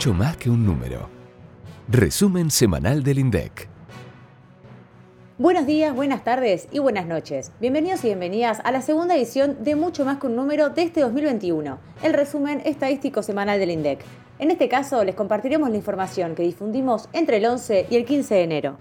mucho más que un número. Resumen semanal del INDEC. Buenos días, buenas tardes y buenas noches. Bienvenidos y bienvenidas a la segunda edición de Mucho más que un número de este 2021, el resumen estadístico semanal del INDEC. En este caso les compartiremos la información que difundimos entre el 11 y el 15 de enero.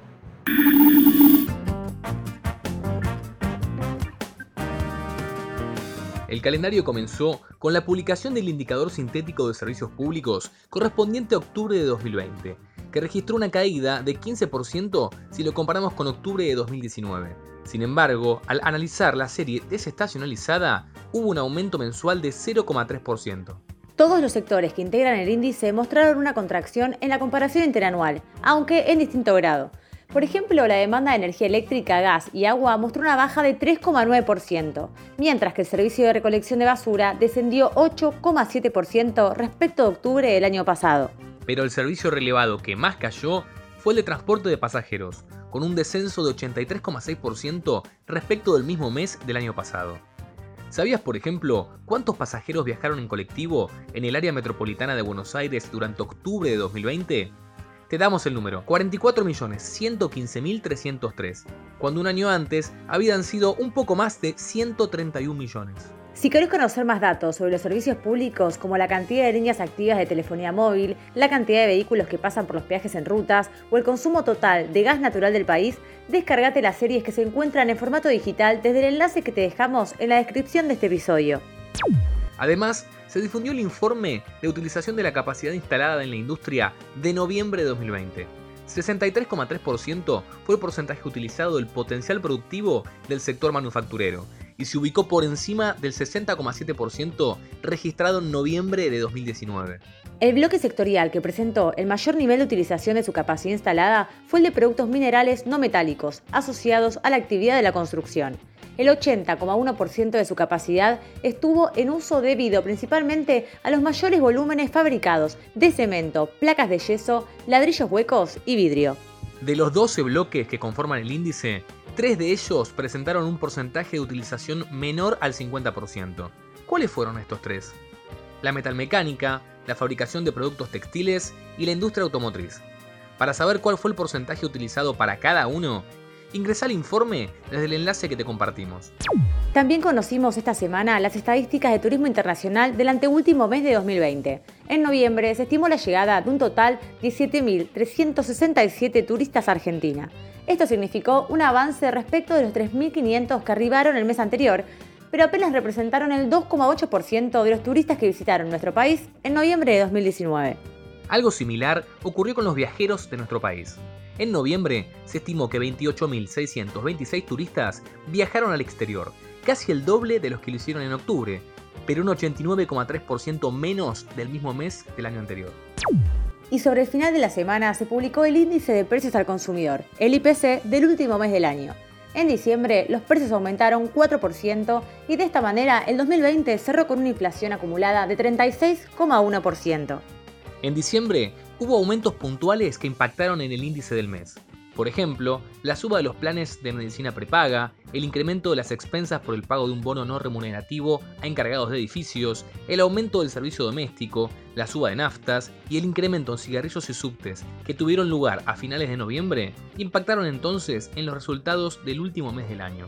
El calendario comenzó con la publicación del indicador sintético de servicios públicos correspondiente a octubre de 2020, que registró una caída de 15% si lo comparamos con octubre de 2019. Sin embargo, al analizar la serie desestacionalizada, hubo un aumento mensual de 0,3%. Todos los sectores que integran el índice mostraron una contracción en la comparación interanual, aunque en distinto grado. Por ejemplo, la demanda de energía eléctrica, gas y agua mostró una baja de 3,9%, mientras que el servicio de recolección de basura descendió 8,7% respecto de octubre del año pasado. Pero el servicio relevado que más cayó fue el de transporte de pasajeros, con un descenso de 83,6% respecto del mismo mes del año pasado. ¿Sabías, por ejemplo, cuántos pasajeros viajaron en colectivo en el área metropolitana de Buenos Aires durante octubre de 2020? Te damos el número, 44.115.303, cuando un año antes habían sido un poco más de 131 millones. Si querés conocer más datos sobre los servicios públicos, como la cantidad de líneas activas de telefonía móvil, la cantidad de vehículos que pasan por los peajes en rutas o el consumo total de gas natural del país, descargate las series que se encuentran en formato digital desde el enlace que te dejamos en la descripción de este episodio. Además, se difundió el informe de utilización de la capacidad instalada en la industria de noviembre de 2020. 63,3% fue el porcentaje utilizado del potencial productivo del sector manufacturero y se ubicó por encima del 60,7% registrado en noviembre de 2019. El bloque sectorial que presentó el mayor nivel de utilización de su capacidad instalada fue el de productos minerales no metálicos asociados a la actividad de la construcción el 80,1% de su capacidad estuvo en uso debido principalmente a los mayores volúmenes fabricados de cemento, placas de yeso, ladrillos huecos y vidrio. De los 12 bloques que conforman el índice, tres de ellos presentaron un porcentaje de utilización menor al 50%. ¿Cuáles fueron estos tres? La metalmecánica, la fabricación de productos textiles y la industria automotriz. Para saber cuál fue el porcentaje utilizado para cada uno, Ingresa al informe desde el enlace que te compartimos. También conocimos esta semana las estadísticas de turismo internacional del anteúltimo mes de 2020. En noviembre se estimó la llegada de un total de 17.367 turistas a Argentina. Esto significó un avance respecto de los 3.500 que arribaron el mes anterior, pero apenas representaron el 2,8% de los turistas que visitaron nuestro país en noviembre de 2019. Algo similar ocurrió con los viajeros de nuestro país. En noviembre se estimó que 28.626 turistas viajaron al exterior, casi el doble de los que lo hicieron en octubre, pero un 89,3% menos del mismo mes del año anterior. Y sobre el final de la semana se publicó el índice de precios al consumidor, el IPC, del último mes del año. En diciembre los precios aumentaron 4% y de esta manera el 2020 cerró con una inflación acumulada de 36,1%. En diciembre hubo aumentos puntuales que impactaron en el índice del mes. Por ejemplo, la suba de los planes de medicina prepaga, el incremento de las expensas por el pago de un bono no remunerativo a encargados de edificios, el aumento del servicio doméstico, la suba de naftas y el incremento en cigarrillos y subtes que tuvieron lugar a finales de noviembre impactaron entonces en los resultados del último mes del año.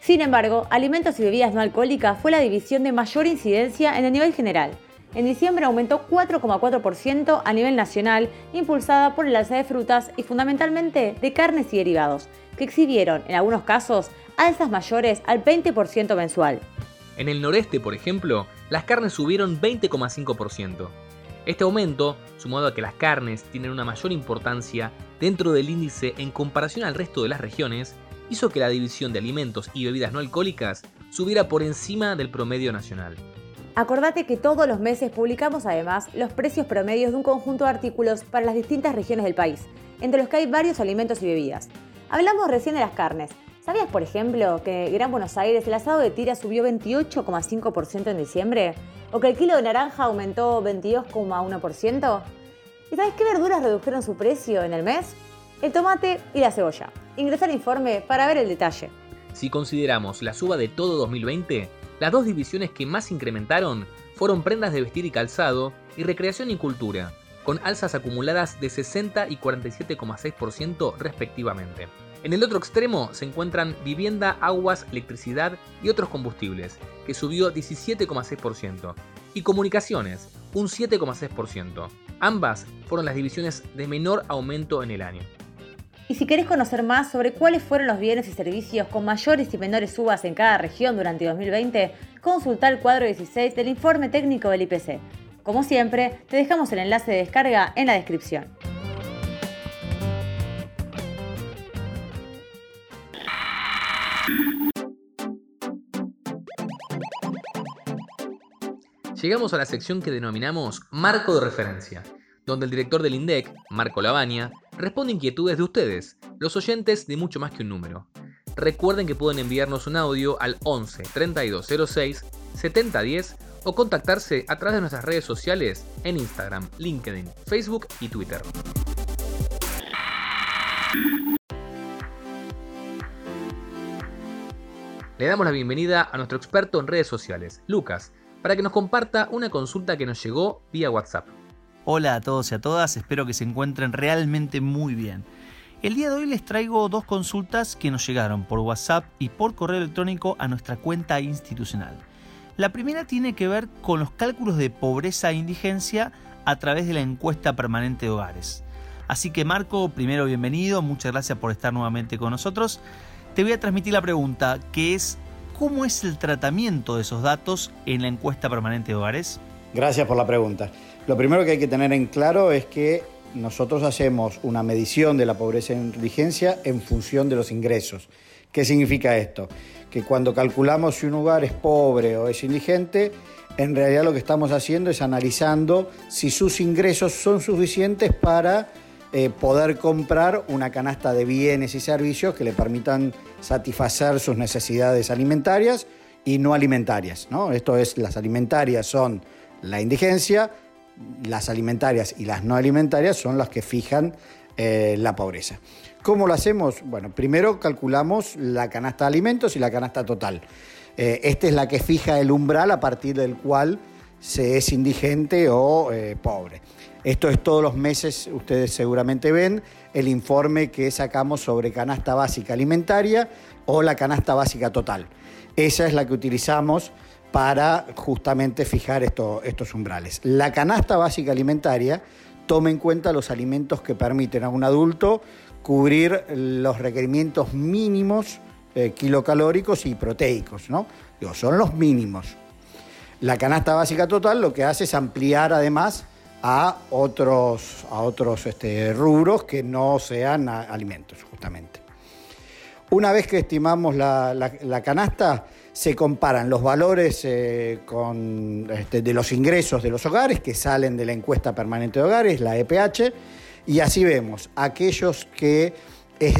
Sin embargo, alimentos y bebidas no alcohólicas fue la división de mayor incidencia en el nivel general en diciembre aumentó 4,4% a nivel nacional, impulsada por el alza de frutas y fundamentalmente de carnes y derivados, que exhibieron, en algunos casos, alzas mayores al 20% mensual. En el noreste, por ejemplo, las carnes subieron 20,5%. Este aumento, sumado a que las carnes tienen una mayor importancia dentro del índice en comparación al resto de las regiones, hizo que la división de alimentos y bebidas no alcohólicas subiera por encima del promedio nacional. Acordate que todos los meses publicamos además los precios promedios de un conjunto de artículos para las distintas regiones del país, entre los que hay varios alimentos y bebidas. Hablamos recién de las carnes. ¿Sabías, por ejemplo, que en Gran Buenos Aires el asado de tira subió 28,5% en diciembre? ¿O que el kilo de naranja aumentó 22,1%? ¿Y sabes qué verduras redujeron su precio en el mes? El tomate y la cebolla. Ingresa al informe para ver el detalle. Si consideramos la suba de todo 2020, las dos divisiones que más incrementaron fueron prendas de vestir y calzado y recreación y cultura, con alzas acumuladas de 60 y 47,6% respectivamente. En el otro extremo se encuentran vivienda, aguas, electricidad y otros combustibles, que subió 17,6%, y comunicaciones, un 7,6%. Ambas fueron las divisiones de menor aumento en el año. Y si querés conocer más sobre cuáles fueron los bienes y servicios con mayores y menores subas en cada región durante 2020, consulta el cuadro 16 del informe técnico del IPC. Como siempre, te dejamos el enlace de descarga en la descripción. Llegamos a la sección que denominamos Marco de Referencia, donde el director del INDEC, Marco Lavagna, responde inquietudes de ustedes, los oyentes de mucho más que un número. Recuerden que pueden enviarnos un audio al 11 3206 7010 o contactarse a través de nuestras redes sociales en Instagram, LinkedIn, Facebook y Twitter. Le damos la bienvenida a nuestro experto en redes sociales, Lucas, para que nos comparta una consulta que nos llegó vía WhatsApp. Hola a todos y a todas, espero que se encuentren realmente muy bien. El día de hoy les traigo dos consultas que nos llegaron por WhatsApp y por correo electrónico a nuestra cuenta institucional. La primera tiene que ver con los cálculos de pobreza e indigencia a través de la encuesta permanente de hogares. Así que Marco, primero bienvenido, muchas gracias por estar nuevamente con nosotros. Te voy a transmitir la pregunta, que es ¿cómo es el tratamiento de esos datos en la encuesta permanente de hogares? Gracias por la pregunta. Lo primero que hay que tener en claro es que nosotros hacemos una medición de la pobreza e indigencia en función de los ingresos. ¿Qué significa esto? Que cuando calculamos si un hogar es pobre o es indigente, en realidad lo que estamos haciendo es analizando si sus ingresos son suficientes para eh, poder comprar una canasta de bienes y servicios que le permitan satisfacer sus necesidades alimentarias y no alimentarias. ¿no? Esto es, las alimentarias son la indigencia, las alimentarias y las no alimentarias son las que fijan eh, la pobreza. ¿Cómo lo hacemos? Bueno, primero calculamos la canasta de alimentos y la canasta total. Eh, esta es la que fija el umbral a partir del cual se es indigente o pobre. Esto es todos los meses, ustedes seguramente ven, el informe que sacamos sobre canasta básica alimentaria o la canasta básica total. Esa es la que utilizamos para justamente fijar estos umbrales. La canasta básica alimentaria toma en cuenta los alimentos que permiten a un adulto cubrir los requerimientos mínimos eh, kilocalóricos y proteicos, ¿no? Digo, son los mínimos. La canasta básica total lo que hace es ampliar además a otros, a otros este, rubros que no sean alimentos, justamente. Una vez que estimamos la, canasta, se comparan los valores eh, este, de los ingresos de los hogares que salen de la encuesta permanente de hogares, la EPH, y así vemos aquellos que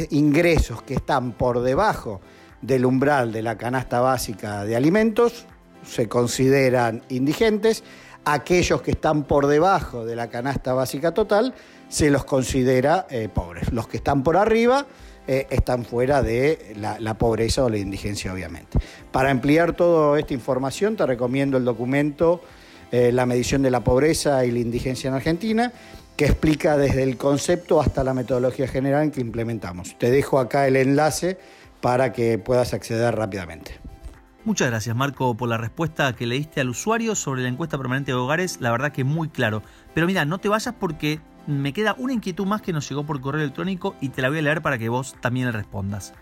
ingresos que están por debajo del umbral de la canasta básica de alimentos se consideran indigentes aquellos que están por debajo de la canasta básica total se los considera eh, pobres. Los que están por arriba eh, están fuera de la, pobreza o la indigencia, obviamente. Para ampliar toda esta información, te recomiendo el documento eh, La medición de la pobreza y la indigencia en Argentina, que explica desde el concepto hasta la metodología general que implementamos. Te dejo acá el enlace para que puedas acceder rápidamente. Muchas gracias Marco por la respuesta que le diste al usuario sobre la encuesta permanente de hogares, la verdad que muy claro. Pero mira, no te vayas porque me queda una inquietud más que nos llegó por correo electrónico y te la voy a leer para que vos también le respondas.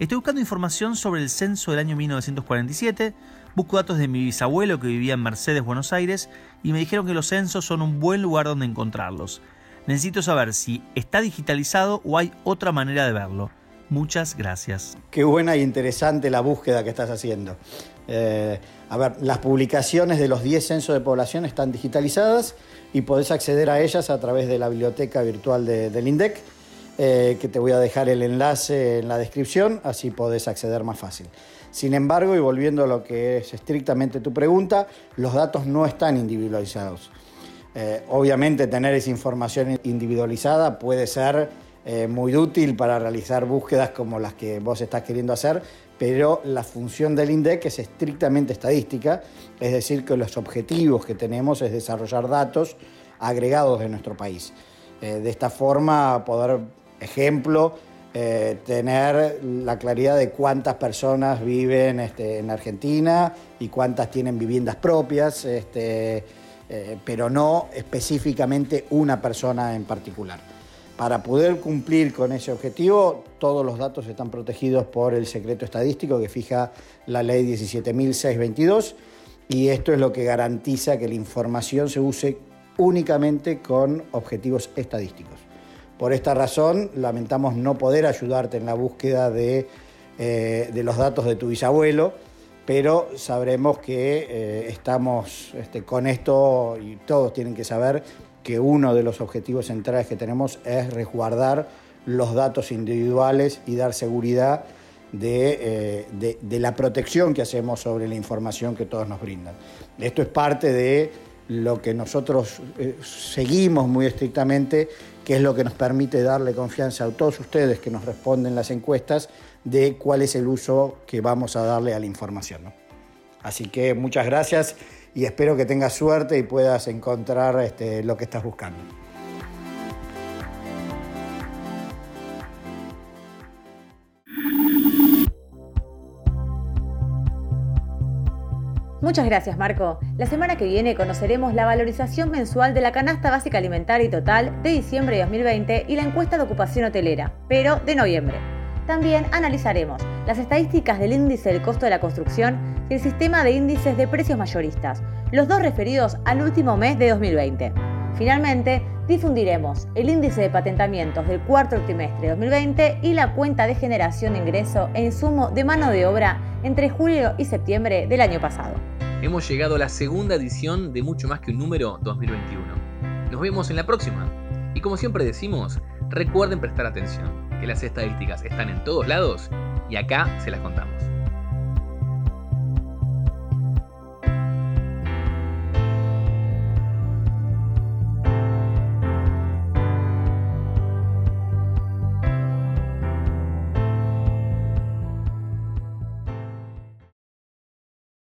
Estoy buscando información sobre el censo del año 1947, busco datos de mi bisabuelo que vivía en Mercedes, Buenos Aires, y me dijeron que los censos son un buen lugar donde encontrarlos. Necesito saber si está digitalizado o hay otra manera de verlo. Muchas gracias. Qué buena e interesante la búsqueda que estás haciendo. Eh, a ver, las publicaciones de los 10 censos de población están digitalizadas y podés acceder a ellas a través de la biblioteca virtual del INDEC, eh, que te voy a dejar el enlace en la descripción, así podés acceder más fácil. Sin embargo, y volviendo a lo que es estrictamente tu pregunta, los datos no están individualizados. Eh, obviamente tener esa información individualizada puede ser eh, muy útil para realizar búsquedas como las que vos estás queriendo hacer, pero la función del INDEC es estrictamente estadística, es decir, que los objetivos que tenemos es desarrollar datos agregados de nuestro país. Eh, de esta forma, poder, ejemplo, eh, tener la claridad de cuántas personas viven este, en Argentina y cuántas tienen viviendas propias, este, eh, pero no específicamente una persona en particular. Para poder cumplir con ese objetivo, todos los datos están protegidos por el secreto estadístico que fija la ley 17.622 y esto es lo que garantiza que la información se use únicamente con objetivos estadísticos. Por esta razón, lamentamos no poder ayudarte en la búsqueda de, eh, los datos de tu bisabuelo, pero sabremos que eh, estamos este, con esto y todos tienen que saber que uno de los objetivos centrales que tenemos es resguardar los datos individuales y dar seguridad de, eh, de, la protección que hacemos sobre la información que todos nos brindan. Esto es parte de lo que nosotros eh, seguimos muy estrictamente, que es lo que nos permite darle confianza a todos ustedes que nos responden las encuestas de cuál es el uso que vamos a darle a la información. Así que muchas gracias y espero que tengas suerte y puedas encontrar este, lo que estás buscando. Muchas gracias, Marco. La semana que viene conoceremos la valorización mensual de la canasta básica alimentaria y total de diciembre de 2020 y la encuesta de ocupación hotelera, pero de noviembre. También analizaremos las estadísticas del índice del costo de la construcción y el sistema de índices de precios mayoristas, los dos referidos al último mes de 2020. Finalmente, difundiremos el índice de patentamientos del cuarto trimestre de 2020 y la cuenta de generación de ingreso e insumo de mano de obra entre julio y septiembre del año pasado. Hemos llegado a la segunda edición de Mucho más que un número 2021. Nos vemos en la próxima. Y como siempre decimos, recuerden prestar atención, que las estadísticas están en todos lados y acá se las contamos.